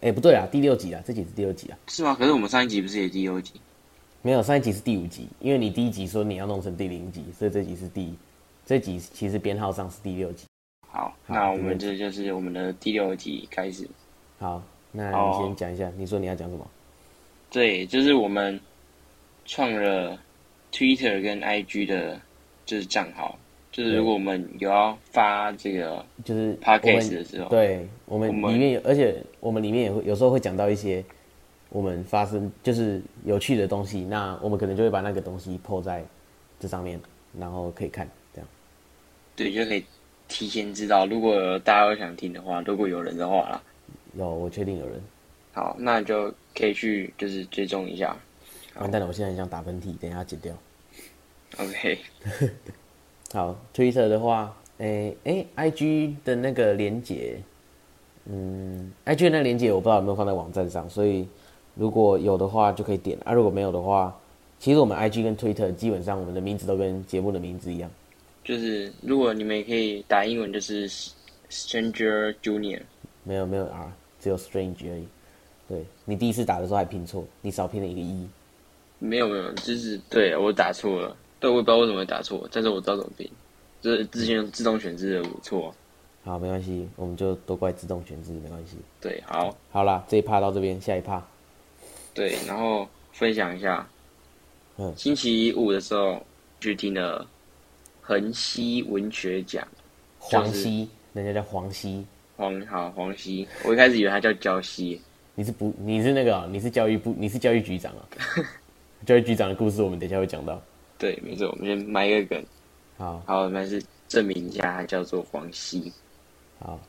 哎、欸，不对啊，第六集啊，这集是第六集啊。是吗？可是我们上一集不是也第六集？没有，上一集是第五集，因为你第一集说你要弄成第零集，所以这集是第这集其实编号上是第六集。好，好那我们这就是我们的第六集开始。好，那你先讲一下，你说你要讲什么？对，就是我们创了 Twitter 跟 IG 的，就是账号。就是如果我们有要发这个，就是 podcast 的时候，对我们里面有，而且我们里面也会有时候会讲到一些我们发生就是有趣的东西，那我们可能就会把那个东西 po 在这上面，然后可以看这样。对，就可以提前知道，如果大家有想听的话，如果有人的话啦，有，我确定有人。好，那就可以去就是追踪一下。完蛋了，我现在很想打喷嚏，等一下剪掉。OK。好，Twitter 的话，诶、欸、诶、欸、IG 的那个连接，嗯，IG 的那个连接我不知道有没有放在网站上，所以如果有的话就可以点啊。如果没有的话，其实我们 IG 跟 Twitter 基本上我们的名字都跟节目的名字一样，就是如果你们也可以打英文，就是 Stranger Junior，没有没有 R，只有 Strange 而已。对，你第一次打的时候还拼错，你少拼了一个一。没有没有，就是对我打错了。对，我也不知道为什么会打错，但是我知道怎么拼，就是之前自动选字的我错。好，没关系，我们就都怪自动选字，没关系。对，好，好啦，这一趴到这边，下一趴。对，然后分享一下，嗯，星期五的时候去听了横溪文学奖，黄溪，人家叫黄溪，黄好黄溪，我一开始以为他叫焦溪，你是不？你是那个、啊？你是教育部？你是教育局长啊？教育局长的故事，我们等一下会讲到。对，没错，我们先埋一个梗。好，好，我们还是证明一下，他叫做黄西。好，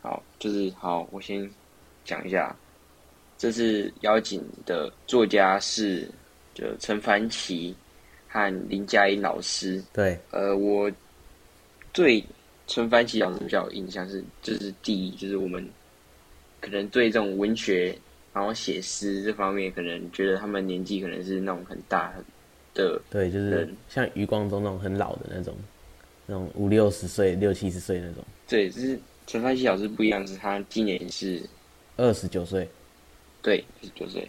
好，就是好，我先讲一下，这次邀请的作家是就陈凡奇和林嘉茵老师。对，呃，我对陈凡奇老师比较有印象是，就是第一，就是我们可能对这种文学，然后写诗这方面，可能觉得他们年纪可能是那种很大很。的对，就是像余光中那种很老的那种，那种五六十岁、六七十岁那种。对，就是陈凡希老师不一样，是他今年是二十九岁。对，二十九岁。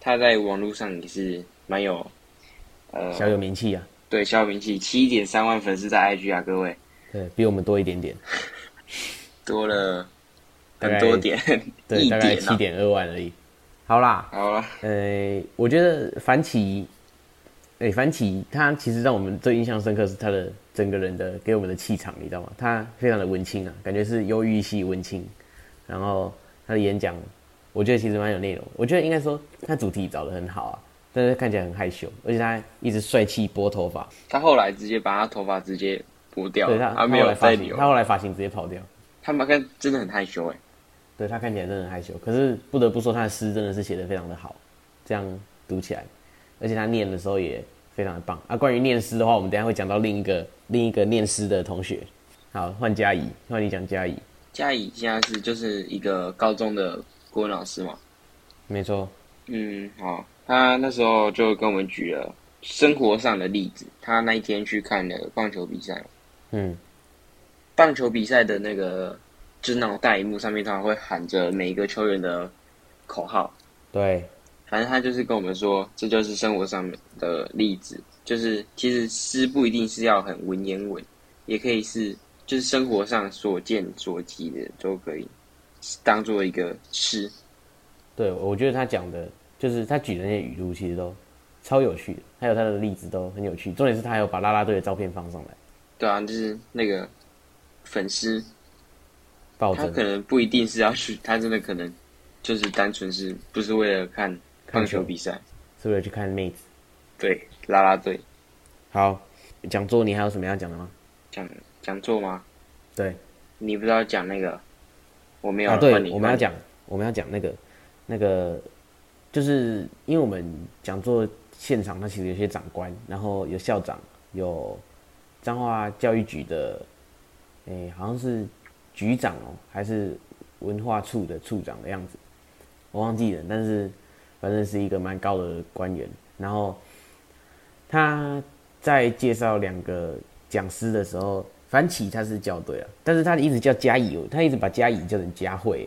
他在网络上也是蛮有呃小有名气啊。对，小有名气，七点三万粉丝在 IG 啊，各位。对，比我们多一点点，多了 很多点，对，大概七点二万而已。好啦，好啦，呃，我觉得樊奇。哎、欸，凡奇他其实让我们最印象深刻是他的整个人的给我们的气场，你知道吗？他非常的文青啊，感觉是忧郁系文青。然后他的演讲，我觉得其实蛮有内容。我觉得应该说他主题找的很好啊，但是看起来很害羞，而且他一直帅气拨头发。他后来直接把他头发直接拨掉，对他，他没有发型，他后来发型直接跑掉。他们看真的很害羞哎，对他看起来真的很害羞。可是不得不说他的诗真的是写的非常的好，这样读起来。而且他念的时候也非常的棒啊！关于念诗的话，我们等一下会讲到另一个另一个念诗的同学。好，换嘉怡，换你讲嘉怡。嘉怡现在是就是一个高中的国文老师嘛？没错。嗯，好。他那时候就跟我们举了生活上的例子。他那一天去看了棒球比赛。嗯。棒球比赛的那个就是那种大荧幕上面，他会喊着每一个球员的口号。对。反正他就是跟我们说，这就是生活上面的例子，就是其实诗不一定是要很文言文，也可以是就是生活上所见所及的都可以当做一个诗。对，我觉得他讲的就是他举的那些语录，其实都超有趣的，还有他的例子都很有趣。重点是他还有把啦啦队的照片放上来。对啊，就是那个粉丝，他可能不一定是要去，他真的可能就是单纯是不是为了看。棒球比赛是不是去看妹子，对，啦啦队。好，讲座你还有什么要讲的吗？讲讲座吗？对，你不知道讲那个，我没有。啊，对，我们要讲，我们要讲那个，那个，就是因为我们讲座现场，它其实有些长官，然后有校长，有彰化教育局的，哎、欸，好像是局长哦、喔，还是文化处的处长的样子，我忘记了，但是。反正是一个蛮高的官员，然后他在介绍两个讲师的时候，樊启他是校对了，但是他一直叫嘉怡，他一直把嘉怡叫成佳慧，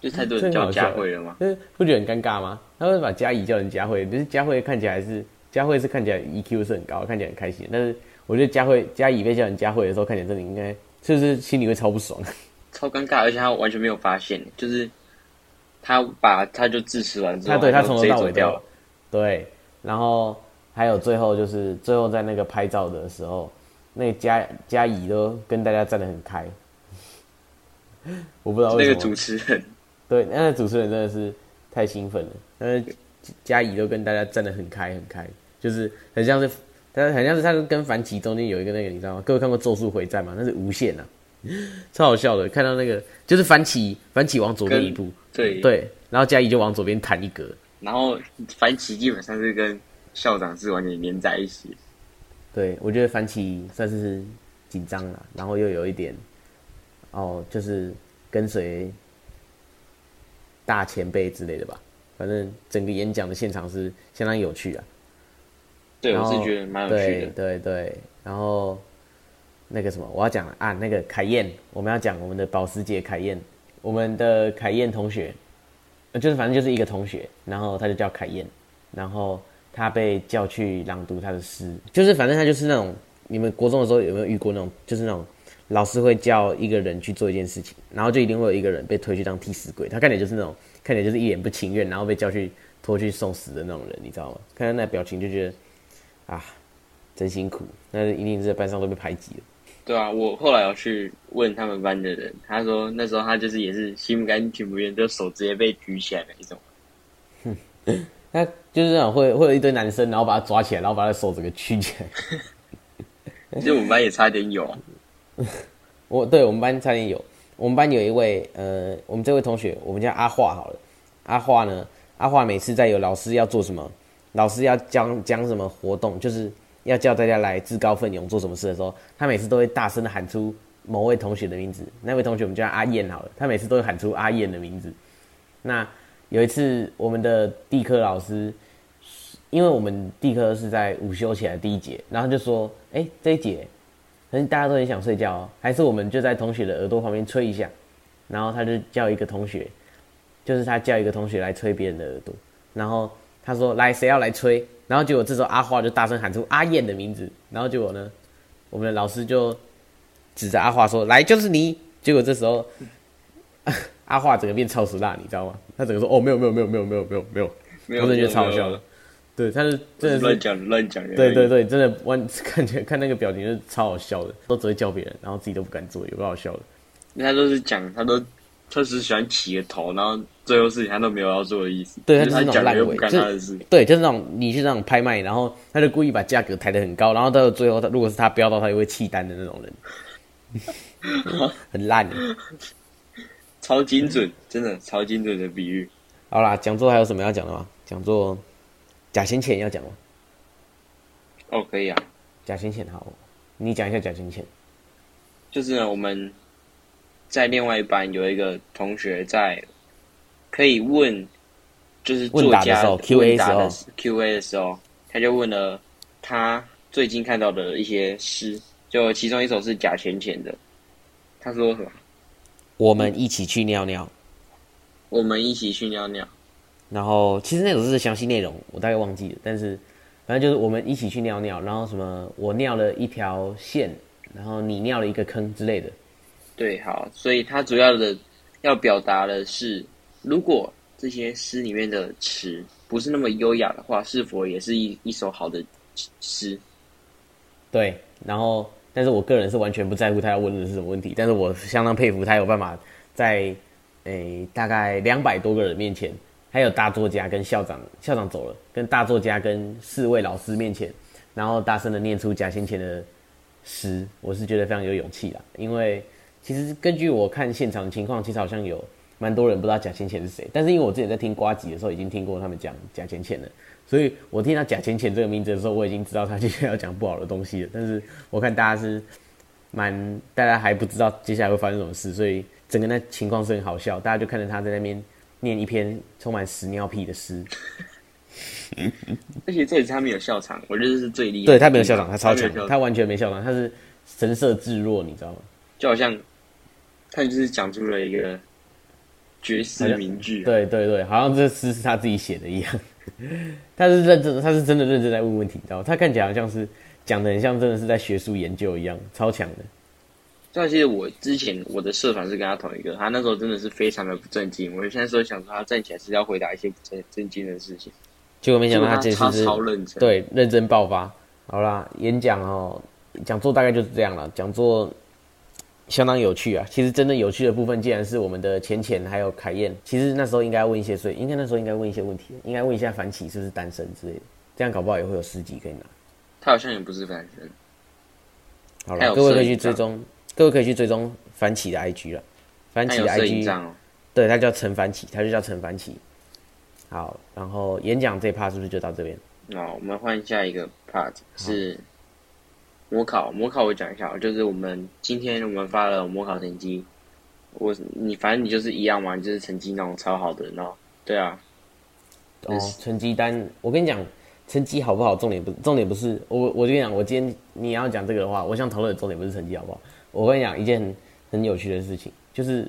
就太多人叫佳慧了吗？就是不觉得很尴尬吗？他会把佳怡叫成佳慧，不是佳慧看起来是佳慧是看起来 EQ 是很高，看起来很开心。但是我觉得佳慧佳怡被叫成佳慧的时候，看起来真的应该就是心里会超不爽，超尴尬，而且他完全没有发现，就是他把他就自食完之后，他对他从头到尾掉了，对，然后还有最后就是最后在那个拍照的时候，那嘉嘉怡都跟大家站得很开，我不知道为什么那个主持人。对，那个主持人真的是太兴奋了。那嘉怡都跟大家站得很开很开，就是很像是，他很像是他跟凡奇中间有一个那个，你知道吗？各位看过《咒术回战》吗？那是无限啊，超好笑的。看到那个就是樊奇，樊奇往左边一步，对对，然后嘉怡就往左边弹一格，然后樊奇基本上是跟校长是完全连在一起。对，我觉得樊奇算是紧张了，然后又有一点，哦，就是跟随。大前辈之类的吧，反正整个演讲的现场是相当有趣啊。对，我是觉得蛮有趣的。对对对，然后那个什么，我要讲啊，那个凯燕，我们要讲我们的保时捷凯燕，我们的凯燕同学，就是反正就是一个同学，然后他就叫凯燕，然后他被叫去朗读他的诗，就是反正他就是那种，你们国中的时候有没有遇过那种，就是那种。老师会叫一个人去做一件事情，然后就一定会有一个人被推去当替死鬼。他看起来就是那种，看起来就是一脸不情愿，然后被叫去拖去送死的那种人，你知道吗？看他那表情就觉得，啊，真辛苦。那一定是在班上都被排挤了。对啊，我后来要去问他们班的人，他说那时候他就是也是心不甘情不愿，就手直接被举起来的一种。哼，他就是那种会会有一堆男生，然后把他抓起来，然后把他手整个举起来。其实我们班也差点有啊。我对我们班差点有，我们班有一位呃，我们这位同学，我们叫阿华好了。阿华呢，阿华每次在有老师要做什么，老师要讲讲什么活动，就是要叫大家来自告奋勇做什么事的时候，他每次都会大声的喊出某位同学的名字。那位同学我们叫阿燕好了，他每次都会喊出阿燕的名字。那有一次我们的地科老师，因为我们地科是在午休起来第一节，然后就说，哎，这一节。可能大家都很想睡觉哦，还是我们就在同学的耳朵旁边吹一下，然后他就叫一个同学，就是他叫一个同学来吹别人的耳朵，然后他说，来，谁要来吹？然后结果这时候阿华就大声喊出阿燕的名字，然后结果呢，我们的老师就指着阿华说，来，就是你。结果这时候阿华整个变超时辣，你知道吗？他整个说，哦，没有没有没有没有没有没有没有，没有，我真的觉得超好笑的。对，他是真的是乱讲乱讲。对对对，真的，我 看起来看那个表情就是超好笑的，都只会叫别人，然后自己都不敢做，有个好笑的。他都是讲，他都特别喜欢起个头，然后最后事情他都没有要做的意思。对，他就是那种烂尾，就是对，就是那种你去那种拍卖，然后他就故意把价格抬得很高，然后到最后他如果是他标到，他就会弃单的那种人，很烂，超精准，真的超精准的比喻。好啦，讲座还有什么要讲的吗？讲座。假先遣要讲吗？哦，可以啊。假先遣好，你讲一下假先遣。就是呢，我们在另外一班有一个同学在可以问，就是作家问答的时候，Q&A 的时候，Q&A 的时候，他就问了他最近看到的一些诗，就其中一首是贾浅浅的。他说什么？我们一起去尿尿。我们一起去尿尿。然后其实那首诗的详细内容我大概忘记了，但是反正就是我们一起去尿尿，然后什么我尿了一条线，然后你尿了一个坑之类的。对，好，所以它主要的要表达的是，如果这些诗里面的词不是那么优雅的话，是否也是一一首好的诗？对，然后但是我个人是完全不在乎他要问的是什么问题，但是我相当佩服他有办法在诶大概两百多个人面前。还有大作家跟校长，校长走了，跟大作家跟四位老师面前，然后大声的念出贾先前的诗，我是觉得非常有勇气啦。因为其实根据我看现场的情况，其实好像有蛮多人不知道贾浅浅是谁。但是因为我之前在听瓜吉的时候，已经听过他们讲贾浅浅了，所以我听到贾浅浅这个名字的时候，我已经知道他接下来要讲不好的东西了。但是我看大家是蛮，大家还不知道接下来会发生什么事，所以整个那情况是很好笑，大家就看着他在那边。念一篇充满屎尿屁的诗，而且这里他没有笑场，我觉得是最厉害。对，他没有笑场，他超强，他，他完全没笑场，他是神色自若，你知道吗？就好像他就是讲出了一个绝世名句。对对对，好像这诗是他自己写的一样。他是认真，他是真的认真在问问题，你知道吗？他看起来好像是讲的很像真的是在学术研究一样，超强的。但其实我之前我的社团是跟他同一个，他那时候真的是非常的不正经。我现在说想说他站起来是要回答一些不正正经的事情，结果没想到他这次是超认真，对，认真爆发。好啦，演讲哦，讲座大概就是这样了。讲座相当有趣啊。其实真的有趣的部分，竟然是我们的浅浅还有凯燕。其实那时候应该问一些，所以应该那时候应该问一些问题，应该问一下樊奇是不是单身之类的，这样搞不好也会有十集可以拿。他好像也不是单身。好了，各位可以去追踪。各位可以去追踪樊奇的 IG 了，樊奇的 IG，、哦、对，他叫陈樊奇，他就叫陈樊奇。好，然后演讲这 part 是不是就到这边？那，我们换下一个 part 是模考。模考我讲一下，就是我们今天我们发了模考成绩，我你反正你就是一样嘛，你就是成绩那种超好的，然后对啊。哦，成绩单，我跟你讲，成绩好不好，重点不重点不是我，我就跟你讲，我今天你要讲这个的话，我想讨论的重点不是成绩好不好。我跟你讲一件很很有趣的事情，就是，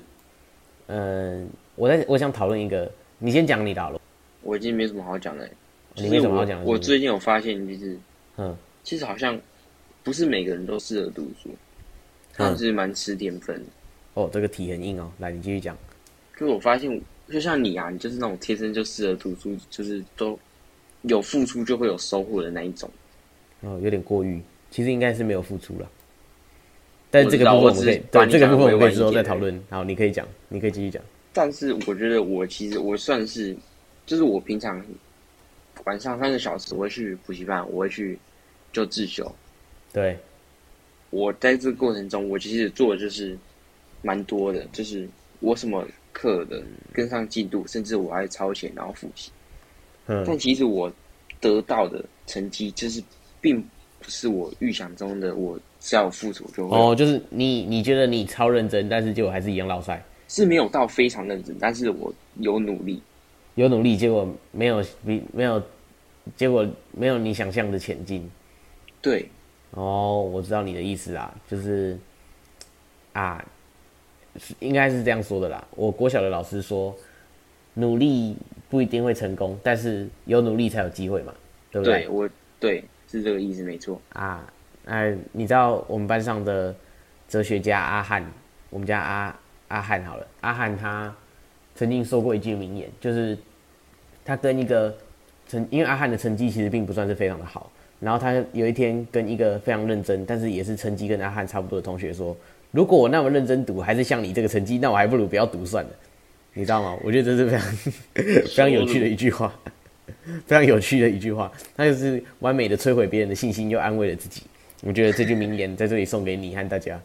嗯、呃，我在我想讨论一个，你先讲你的好了。我已经没什么好讲的。你没什么好讲的。我最近有发现，就是，嗯，其实好像不是每个人都适合读书，他是蛮吃天分的。哦，这个题很硬哦，来，你继续讲。就是我发现，就像你啊，你就是那种天生就适合读书，就是都有付出就会有收获的那一种。哦，有点过誉，其实应该是没有付出了。但是这个部分我们可以，对这个部分我们可以之后再讨论。好，你可以讲，你可以继续讲。但是我觉得我其实我算是，就是我平常晚上三个小时我会去补习班，我会去就自修。对，我在这个过程中，我其实做的就是蛮多的，就是我什么课的跟上进度，甚至我还超前然后复习。嗯。但其实我得到的成绩，就是并不是我预想中的我。只要付出就会哦，就是你你觉得你超认真，但是结果还是一样落赛，是没有到非常认真，但是我有努力，有努力，结果没有比没有，结果没有你想象的前进。对，哦，我知道你的意思啦，就是啊，应该是这样说的啦。我国小的老师说，努力不一定会成功，但是有努力才有机会嘛，对不对？对，我对是这个意思，没错啊。哎，你知道我们班上的哲学家阿汉，我们家阿阿汉好了，阿汉他曾经说过一句名言，就是他跟一个成，因为阿汉的成绩其实并不算是非常的好，然后他有一天跟一个非常认真，但是也是成绩跟阿汉差不多的同学说，如果我那么认真读，还是像你这个成绩，那我还不如不要读算了，你知道吗？我觉得这是非常 非常有趣的一句话，非常有趣的一句话，他就是完美的摧毁别人的信心，又安慰了自己。我觉得这句名言在这里送给你和大家，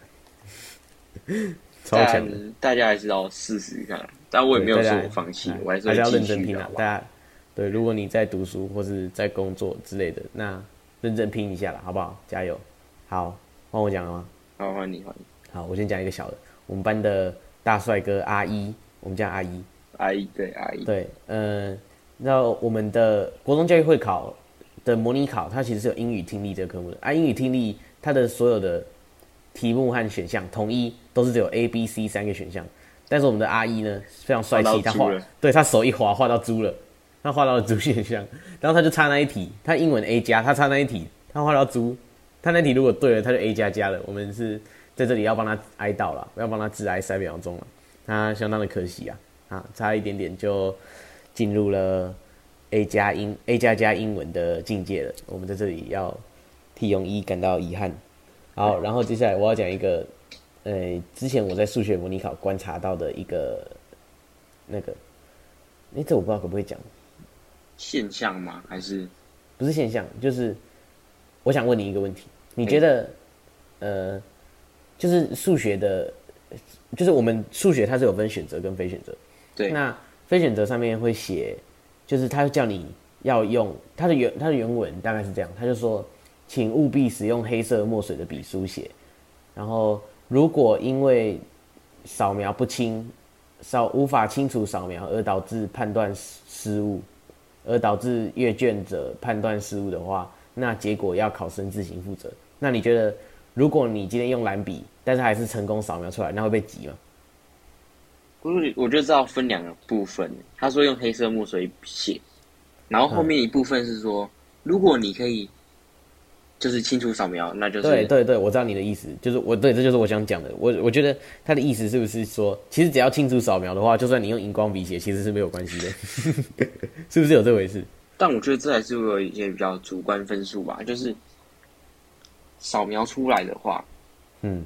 超强的。大家还是要试试看，但我也没有说我放弃，我还是要认真拼啊。大家对，如果你在读书或是在工作之类的，那认真拼一下了，好不好？加油！好，换我讲了吗？好，换你，换你。好，我先讲一个小的，我们班的大帅哥阿一，我们叫阿一，阿一对阿一对，嗯，那我们的国中教育会考的模拟考，它其实是有英语听力这个科目的啊。英语听力它的所有的题目和选项统一都是只有 A、B、C 三个选项，但是我们的阿一呢非常帅气，他画对他手一滑画到猪了，他画到了猪选项，然后他就差那一题，他英文 A 加，他差那一题，他画到猪，他那题如果对了，他就 A 加加了。我们是在这里要帮他哀悼了，要帮他致哀三秒钟了，他相当的可惜啊啊，差一点点就进入了。A 加英 A 加加英文的境界了，我们在这里要替泳一感到遗憾。好，然后接下来我要讲一个，呃，之前我在数学模拟考观察到的一个那个，哎，这我不知道可不可以讲现象吗？还是不是现象？就是我想问你一个问题，你觉得，呃，就是数学的，就是我们数学它是有分选择跟非选择，对，那非选择上面会写。就是他叫你要用他的原他的原文大概是这样，他就说，请务必使用黑色墨水的笔书写。然后如果因为扫描不清，扫无法清楚扫描而导致判断失误，而导致阅卷者判断失误的话，那结果要考生自行负责。那你觉得，如果你今天用蓝笔，但是还是成功扫描出来，那会被挤吗？我我就知道分两个部分。他说用黑色墨水写，然后后面一部分是说，嗯、如果你可以。就是清除扫描，那就是对对对，我知道你的意思，就是我对，这就是我想讲的。我我觉得他的意思是不是说，其实只要清除扫描的话，就算你用荧光笔写，其实是没有关系的，是不是有这回事？但我觉得这还是会有一些比较主观分数吧。就是扫描出来的话，嗯，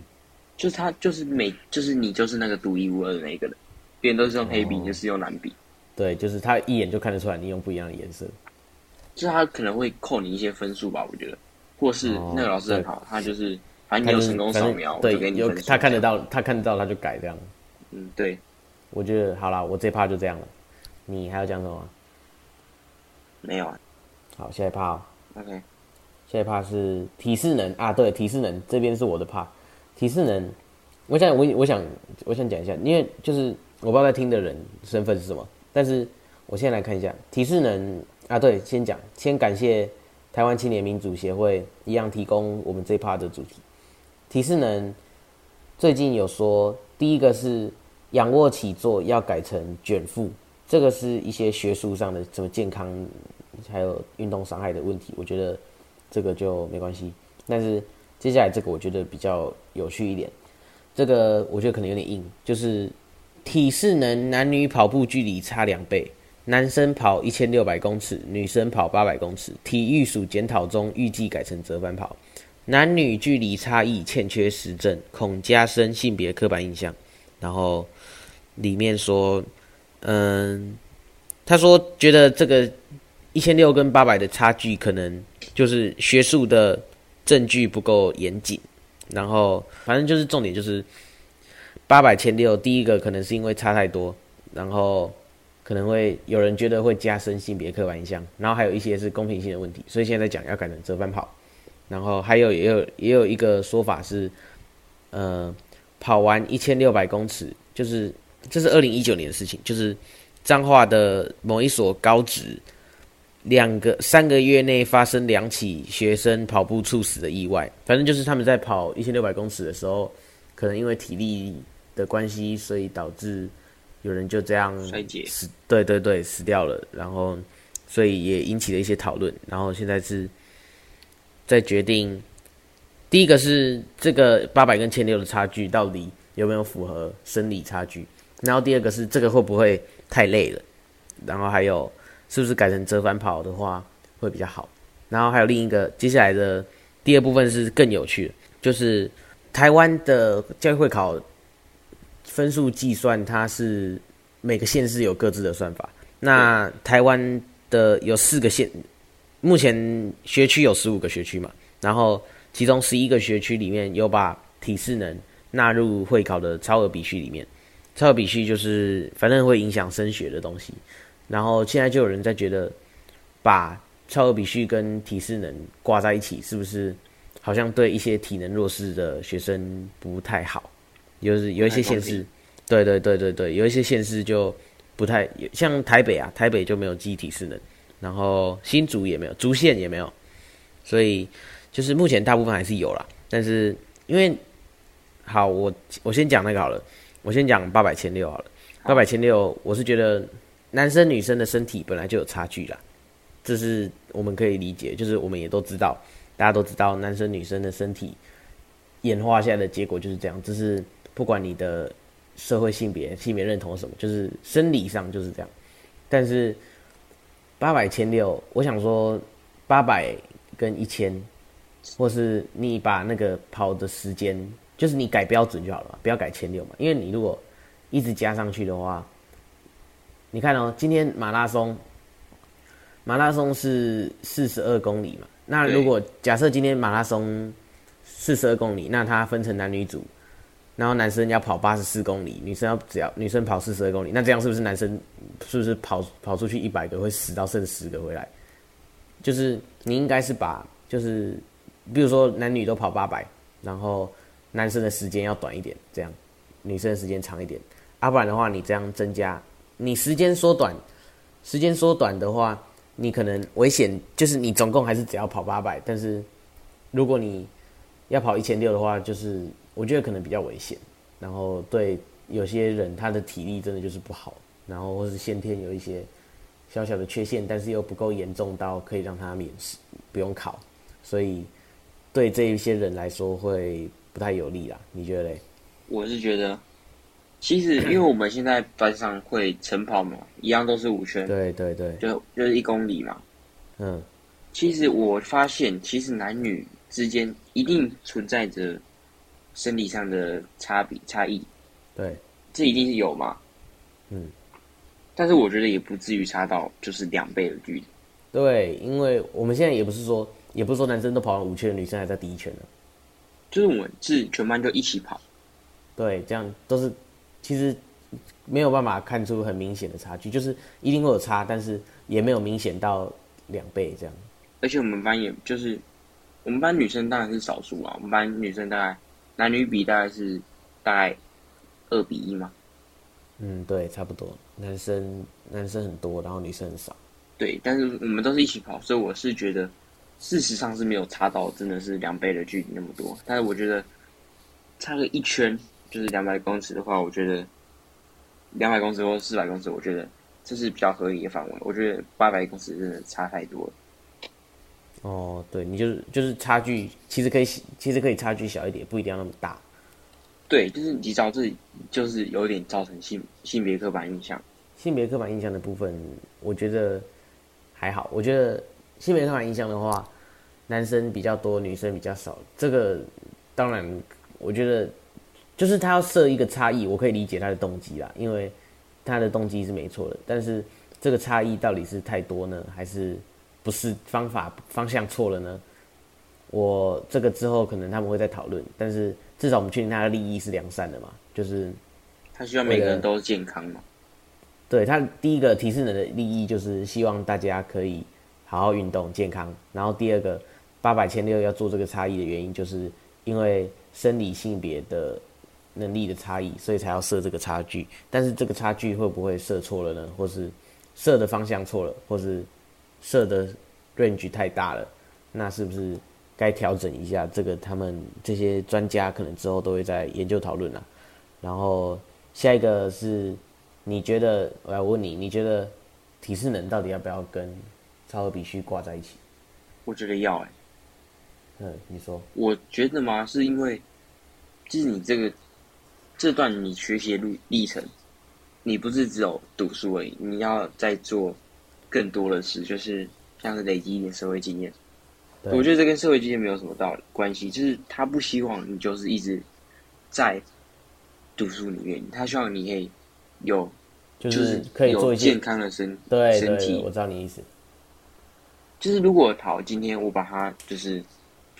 就是他就是每就是你就是那个独一无二的那个人，别人都是用黑笔，哦、就是用蓝笔。对，就是他一眼就看得出来你用不一样的颜色，就是他可能会扣你一些分数吧，我觉得。或是那个老师很好，哦、他就是反正你有成功扫描，对，给你有他看得到，他看得到他就改这样。嗯，对，我觉得好了，我这趴就这样了。你还要讲什么？没有啊。好，下一趴、喔。OK。下一趴是提示能啊，对，提示能这边是我的趴。提示能，我想我我想我想讲一下，因为就是我不知道在听的人身份是什么，但是我先来看一下提示能啊，对，先讲，先感谢。台湾青年民主协会一样提供我们这一趴的主题。体适能最近有说，第一个是仰卧起坐要改成卷腹，这个是一些学术上的什么健康还有运动伤害的问题，我觉得这个就没关系。但是接下来这个我觉得比较有趣一点，这个我觉得可能有点硬，就是体适能男女跑步距离差两倍。男生跑一千六百公尺，女生跑八百公尺。体育署检讨中，预计改成折返跑。男女距离差异欠缺实证，恐加深性别刻板印象。然后里面说，嗯，他说觉得这个一千六跟八百的差距，可能就是学术的证据不够严谨。然后反正就是重点就是八百千六，第一个可能是因为差太多，然后。可能会有人觉得会加深性别刻板印象，然后还有一些是公平性的问题，所以现在讲要改成折返跑，然后还有也有也有一个说法是，呃，跑完一千六百公尺，就是这是二零一九年的事情，就是彰化的某一所高职，两个三个月内发生两起学生跑步猝死的意外，反正就是他们在跑一千六百公尺的时候，可能因为体力的关系，所以导致。有人就这样衰竭死，对对对，死掉了。然后，所以也引起了一些讨论。然后现在是在决定，第一个是这个八百跟千六的差距到底有没有符合生理差距？然后第二个是这个会不会太累了？然后还有是不是改成折返跑的话会比较好？然后还有另一个接下来的第二部分是更有趣的，就是台湾的教育会考。分数计算，它是每个县市有各自的算法。那台湾的有四个县，目前学区有十五个学区嘛，然后其中十一个学区里面有把体适能纳入会考的超额比序里面。超额比序就是反正会影响升学的东西。然后现在就有人在觉得，把超额比序跟体适能挂在一起，是不是好像对一些体能弱势的学生不太好？有有一些县市，对对对对对，有一些县市就不太像台北啊，台北就没有机体适能，然后新竹也没有，竹县也没有，所以就是目前大部分还是有啦。但是因为好，我我先讲那个好了，我先讲八百千六好了，八百千六，我是觉得男生女生的身体本来就有差距啦，这是我们可以理解，就是我们也都知道，大家都知道男生女生的身体演化下来的结果就是这样，这是。不管你的社会性别、性别认同什么，就是生理上就是这样。但是八百千六，我想说八百跟一千，或是你把那个跑的时间，就是你改标准就好了嘛，不要改千六嘛。因为你如果一直加上去的话，你看哦，今天马拉松，马拉松是四十二公里嘛。那如果假设今天马拉松四十二公里，那它分成男女组。然后男生要跑八十四公里，女生要只要女生跑四十二公里，那这样是不是男生是不是跑跑出去一百个会死到剩十个回来？就是你应该是把就是比如说男女都跑八百，然后男生的时间要短一点，这样女生的时间长一点，啊不然的话你这样增加你时间缩短，时间缩短的话，你可能危险就是你总共还是只要跑八百，但是如果你要跑一千六的话，就是。我觉得可能比较危险，然后对有些人他的体力真的就是不好，然后或是先天有一些小小的缺陷，但是又不够严重到可以让他免试不用考，所以对这一些人来说会不太有利啦。你觉得嘞？我是觉得，其实因为我们现在班上会晨跑嘛，一样都是五圈，对对对，就就是一公里嘛。嗯，其实我发现，其实男女之间一定存在着生理上的差别差异。对，这一定是有嘛。嗯，但是我觉得也不至于差到就是两倍的距离。对，因为我们现在也不是说，也不是说男生都跑完五圈，女生还在第一圈呢。就是我们是全班就一起跑。对，这样都是其实没有办法看出很明显的差距，就是一定会有差，但是也没有明显到两倍这样。而且我们班也就是我们班女生当然是少数啊，我们班女生大概男女比大概是大概二比一嘛。嗯，对，差不多。男生男生很多，然后女生很少。对，但是我们都是一起跑，所以我是觉得事实上是没有差到真的是两倍的距离那么多。但是我觉得差个一圈。就是两百公尺的话，我觉得两百公尺或四百公尺，我觉得这是比较合理的范围。我觉得八百公尺真的差太多了。哦，对，你就是就是差距，其实可以其实可以差距小一点，不一定要那么大。对，就是你知道这就是有点造成性性别刻板印象。性别刻板印象的部分，我觉得还好。我觉得性别刻板印象的话，男生比较多，女生比较少。这个当然，我觉得。就是他要设一个差异，我可以理解他的动机啦，因为他的动机是没错的。但是这个差异到底是太多呢，还是不是方法方向错了呢？我这个之后可能他们会再讨论。但是至少我们确定他的利益是良善的嘛，就是他希望每个人都是健康嘛。对，他第一个提示人的利益就是希望大家可以好好运动健康。然后第二个八百千六要做这个差异的原因，就是因为生理性别的。能力的差异，所以才要设这个差距。但是这个差距会不会设错了呢？或是设的方向错了，或是设的 range 太大了？那是不是该调整一下？这个他们这些专家可能之后都会在研究讨论了。然后下一个是，你觉得我要问你，你觉得体适能到底要不要跟超额比须挂在一起？我觉得要哎、欸。嗯，你说？我觉得嘛，是因为就是你这个。这段你学习的路历程，你不是只有读书而已，你要在做更多的是，就是像是累积一点社会经验。我觉得这跟社会经验没有什么道理关系，就是他不希望你就是一直在读书里面，他希望你可以有，就是可以做健康的身身体。我知道你意思，就是如果好，今天我把它就是，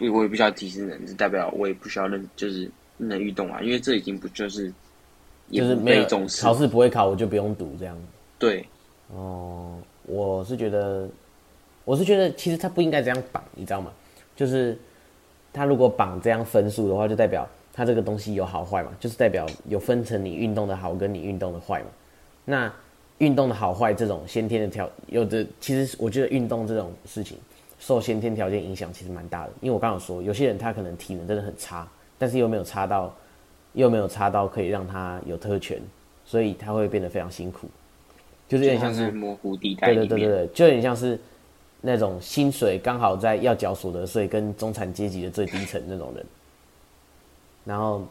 我也不需要提升能，力代表我也不需要认，就是。能运动啊，因为这已经不就是，就是没有考试不会考，我就不用读这样。对，哦，我是觉得，我是觉得其实他不应该这样绑，你知道吗？就是他如果绑这样分数的话，就代表他这个东西有好坏嘛，就是代表有分成你运动的好跟你运动的坏嘛。那运动的好坏这种先天的条有的，其实我觉得运动这种事情受先天条件影响其实蛮大的，因为我刚刚说有些人他可能体能真的很差。但是又没有差到，又没有差到可以让他有特权，所以他会变得非常辛苦，就是有点像是，模糊地带，对对对对对，就有点像是那种薪水刚好在要缴所得税跟中产阶级的最低层那种人。然后，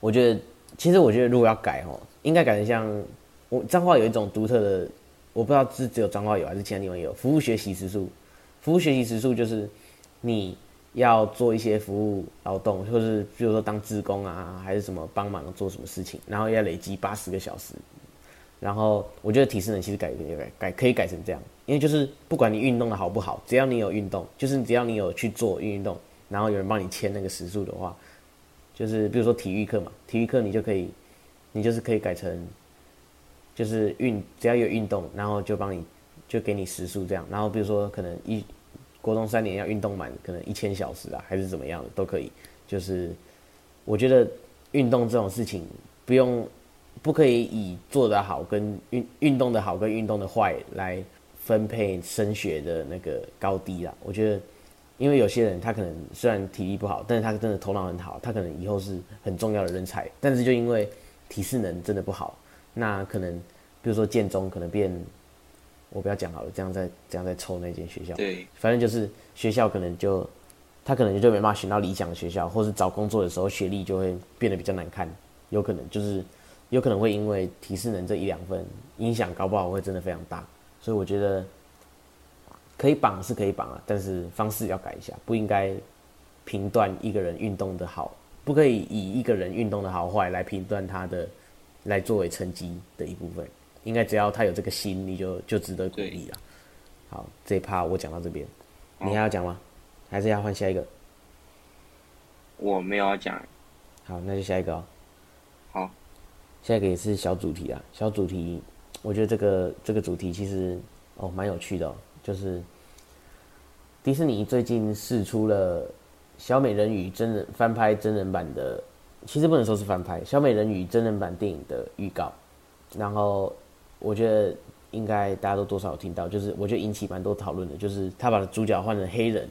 我觉得，其实我觉得如果要改哦，应该改成像我彰化有一种独特的，我不知道是只有彰化有还是其他地方有服务学习时数，服务学习时数就是你。要做一些服务劳动，或是比如说当志工啊，还是什么帮忙做什么事情，然后要累积八十个小时。然后我觉得体适能其实改改改可以改成这样，因为就是不管你运动的好不好，只要你有运动，就是只要你有去做运动，然后有人帮你签那个时数的话，就是比如说体育课嘛，体育课你就可以，你就是可以改成，就是运只要有运动，然后就帮你就给你时数这样，然后比如说可能一。国中三年要运动满可能一千小时啊，还是怎么样的都可以。就是我觉得运动这种事情，不用不可以以做得好跟运运动的好跟运动的坏来分配升学的那个高低啦。我觉得，因为有些人他可能虽然体力不好，但是他真的头脑很好，他可能以后是很重要的人才。但是就因为体适能真的不好，那可能比如说建中可能变，我不要讲好了，这样再这样再抽那间学校，对，反正就是学校可能就他可能就没办法选到理想的学校，或是找工作的时候学历就会变得比较难看，有可能就是有可能会因为提示能这一两分影响，搞不好会真的非常大，所以我觉得可以绑是可以绑啊，但是方式要改一下，不应该评断一个人运动的好。不可以以一个人运动的好坏来评断他的，来作为成绩的一部分。应该只要他有这个心，你就就值得鼓励了。好，这一趴我讲到这边，你还要讲吗？还是要换下一个？我没有要讲。好，那就下一个哦。下一个也是小主题啊。小主题，我觉得这个这个主题其实哦蛮有趣的哦，就是迪士尼最近释出了。小美人鱼真人翻拍真人版的，其实不能说是翻拍。小美人鱼真人版电影的预告，然后我觉得应该大家都多少有听到，就是我觉得引起蛮多讨论的，就是他把主角换成黑人。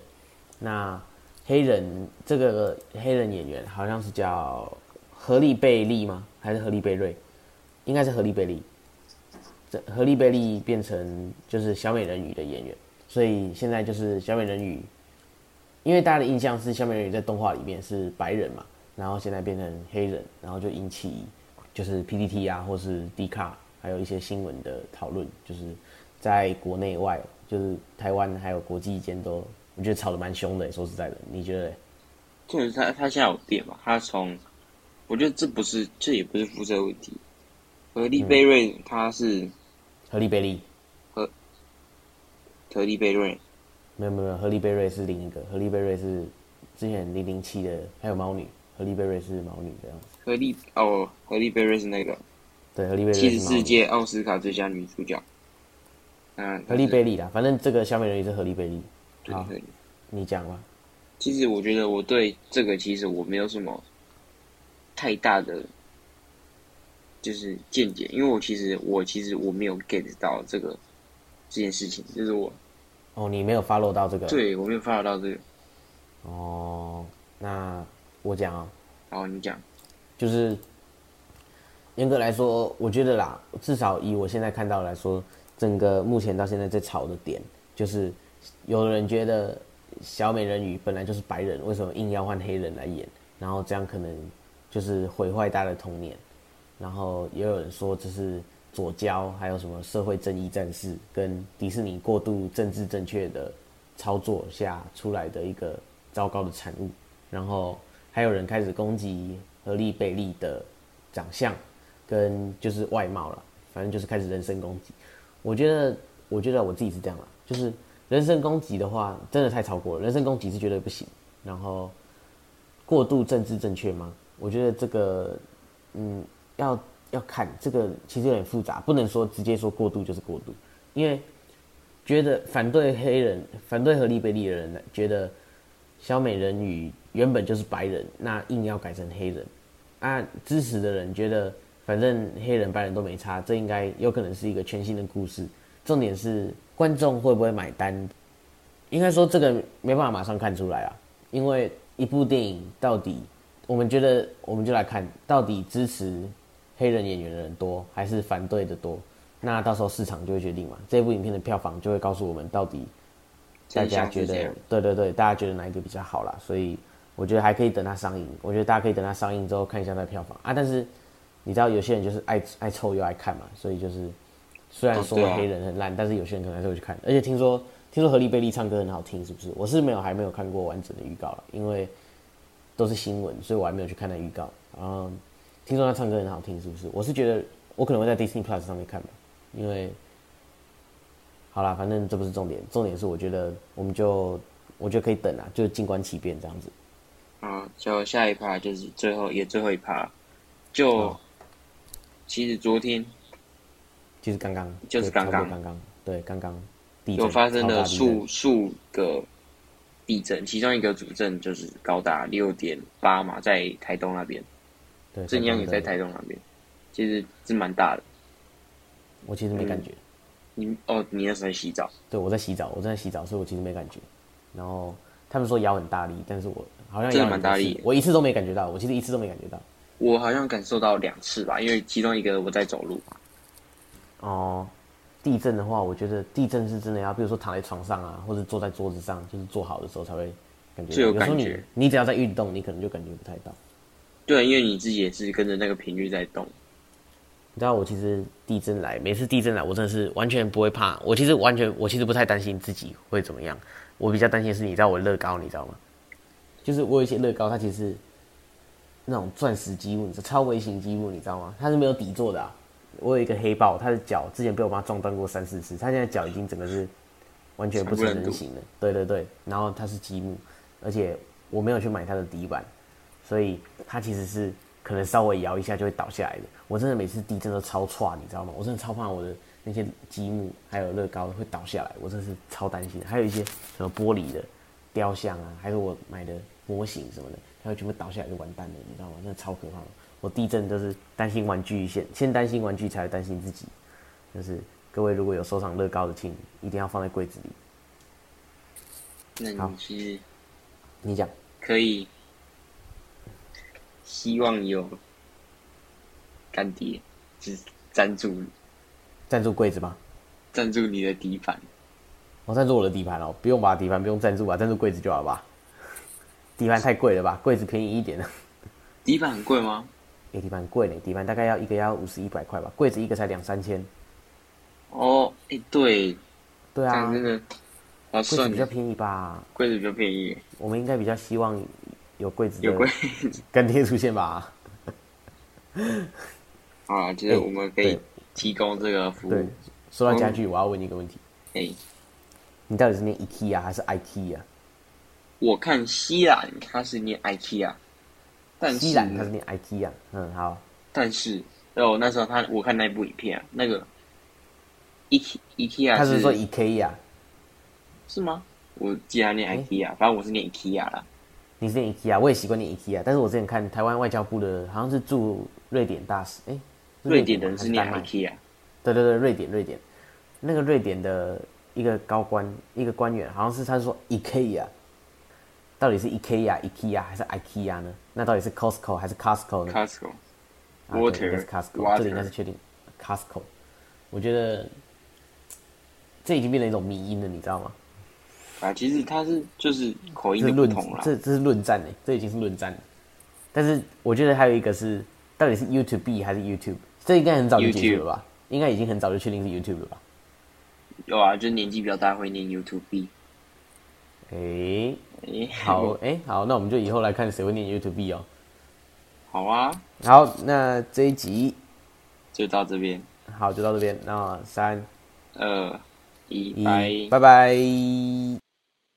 那黑人这个黑人演员好像是叫荷莉贝利吗？还是荷莉贝瑞？应该是荷莉贝利。这荷莉贝利变成就是小美人鱼的演员，所以现在就是小美人鱼。因为大家的印象是小美人鱼在动画里面是白人嘛，然后现在变成黑人，然后就引起就是 PTT 啊，或是 D 卡，还有一些新闻的讨论，就是在国内外，就是台湾还有国际间都，我觉得吵得蛮凶的。说实在的，你觉得？就是他他现在有变嘛？他从，我觉得这不是，这也不是肤色问题。荷莉贝瑞他是荷莉贝利，荷荷莉贝瑞。没有没有，荷莉贝瑞是另一个，荷莉贝瑞是之前零零七的，还有猫女，荷莉贝瑞是猫女这样子。荷莉哦，荷莉贝瑞是那个，对，荷莉贝瑞是七十四届奥斯卡最佳女主角。嗯，荷莉贝利啦，反正这个小美人鱼是荷莉贝利。好，对你讲吧。其实我觉得我对这个其实我没有什么太大的就是见解，因为我其实我其实我没有 get 到这个这件事情，就是我。哦，你没有 follow 到这个？对，我没有 follow 到这个。哦，那我讲啊。哦，你讲。就是严格来说，我觉得啦，至少以我现在看到来说，整个目前到现在在吵的点，就是有人觉得小美人鱼本来就是白人，为什么硬要换黑人来演？然后这样可能就是毁坏大家的童年。然后也有人说这是。左交还有什么社会正义战士，跟迪士尼过度政治正确的操作下出来的一个糟糕的产物，然后还有人开始攻击荷莉贝利的长相跟就是外貌了，反正就是开始人身攻击。我觉得，我觉得我自己是这样啦，就是人身攻击的话，真的太超过了，人身攻击是绝对不行。然后过度政治正确吗？我觉得这个，嗯，要。要看这个其实有点复杂，不能说直接说过度就是过度，因为觉得反对黑人、反对和利贝利的人，觉得小美人鱼原本就是白人，那硬要改成黑人，啊，支持的人觉得反正黑人白人都没差，这应该有可能是一个全新的故事。重点是观众会不会买单？应该说这个没办法马上看出来啊，因为一部电影到底，我们觉得我们就来看到底支持。黑人演员的人多还是反对的多？那到时候市场就会决定嘛。这部影片的票房就会告诉我们到底大家觉得，对对对，大家觉得哪一个比较好啦。所以我觉得还可以等它上映。我觉得大家可以等它上映之后看一下它的票房啊。但是你知道有些人就是爱爱凑又爱看嘛，所以就是虽然说黑人很烂，但是有些人可能还是会去看。而且听说听说何丽贝利唱歌很好听，是不是？我是没有还没有看过完整的预告了，因为都是新闻，所以我还没有去看那预告。然后。听说他唱歌很好听，是不是？我是觉得我可能会在 Disney Plus 上面看吧，因为好啦，反正这不是重点，重点是我觉得我们就我觉得可以等啊，就静观其变这样子。啊，就下一趴就是最后也最后一趴，就、哦、其实昨天就是刚刚就是刚刚刚刚对刚刚有发生了数数个地震，其中一个主震就是高达六点八嘛，在台东那边。对，震央也在台东那边，其实是蛮大的。我其实没感觉。嗯、你哦，你那时候在洗澡？对，我在洗澡，我正在洗澡，所以我其实没感觉。然后他们说摇很大力，但是我好像摇蛮大力，我一次都没感觉到，我其实一次都没感觉到。我好像感受到两次吧，因为其中一个我在走路。哦，地震的话，我觉得地震是真的要，比如说躺在床上啊，或者坐在桌子上，就是坐好的时候才会感觉。最有感觉。有时候你你只要在运动，你可能就感觉不太到。对，因为你自己也是跟着那个频率在动。你知道我其实地震来，每次地震来，我真的是完全不会怕。我其实完全，我其实不太担心自己会怎么样。我比较担心的是，你知道我乐高，你知道吗？就是我有一些乐高，它其实是那种钻石积木，超微型积木，你知道吗？它是没有底座的啊。我有一个黑豹，它的脚之前被我妈撞断过三四次，它现在脚已经整个是完全不成人形了。对对对，然后它是积木，而且我没有去买它的底板，所以它其实是。可能稍微摇一下就会倒下来的。我真的每次地震都超差，你知道吗？我真的超怕我的那些积木还有乐高会倒下来，我真的是超担心。还有一些什么玻璃的雕像啊，还有我买的模型什么的，它会全部倒下来就完蛋了，你知道吗？真的超可怕的。我地震就是担心玩具先，先担心玩具，才会担心自己。就是各位如果有收藏乐高的，请一定要放在柜子里。那你是你讲可以。希望有干爹，就是赞助，赞助柜子吗？赞助你的底盘。我赞助我的底盘哦，不用吧？底盘不用赞助吧？赞助柜子就好吧？底盘太贵了吧？柜子便宜一点呢。底盘很贵吗？哎、欸，底盘贵呢，底盘大概要一个要五十一百块吧，柜子一个才两三千。哦，哎、欸，对，对啊，真的，柜子比较便宜吧？柜子比较便宜，我们应该比较希望。有柜子，有柜子干爹出现吧？啊，就是我们可以提供这个服务。对，说到家具，我要问你一个问题。哎、欸，你到底是念 IKEA 还是 IKEA？我看西兰他是念 IKEA，但是西兰他是念 IKEA。嗯，好。但是哦，那时候他我看那部影片啊，那个 IKE IKEA，他是说 IKEA 是吗？我既然念 IKEA，、欸、反正我是念 IKEA 啦。你是念 IKEA，我也习惯念 IKEA，但是我之前看台湾外交部的，好像是驻瑞典大使，哎、欸，瑞典的人是念 IKEA，对对对，瑞典瑞典，那个瑞典的一个高官一个官员，好像是他说 IKEA，到底是 IKEA IKEA 还是 IKEA 呢？那到底是 Costco 还是 Costco 呢？Costco，Water，应该是 Costco，这里应该是确定 Costco，我觉得这已经变成一种迷因了，你知道吗？啊，其实它是就是口音的不同了，这这是论战呢，这已经是论战了。但是我觉得还有一个是，到底是 YouTube 还是 YouTube？这应该很早就解决了吧.应该已经很早就确定是 YouTube 了吧？有啊，就年纪比较大会念 YouTube。哎、好，哎、欸，好，那我们就以后来看谁会念 YouTube 哦。好啊，好，那这一集就到这边。好，就到这边。那三二。一。拜拜。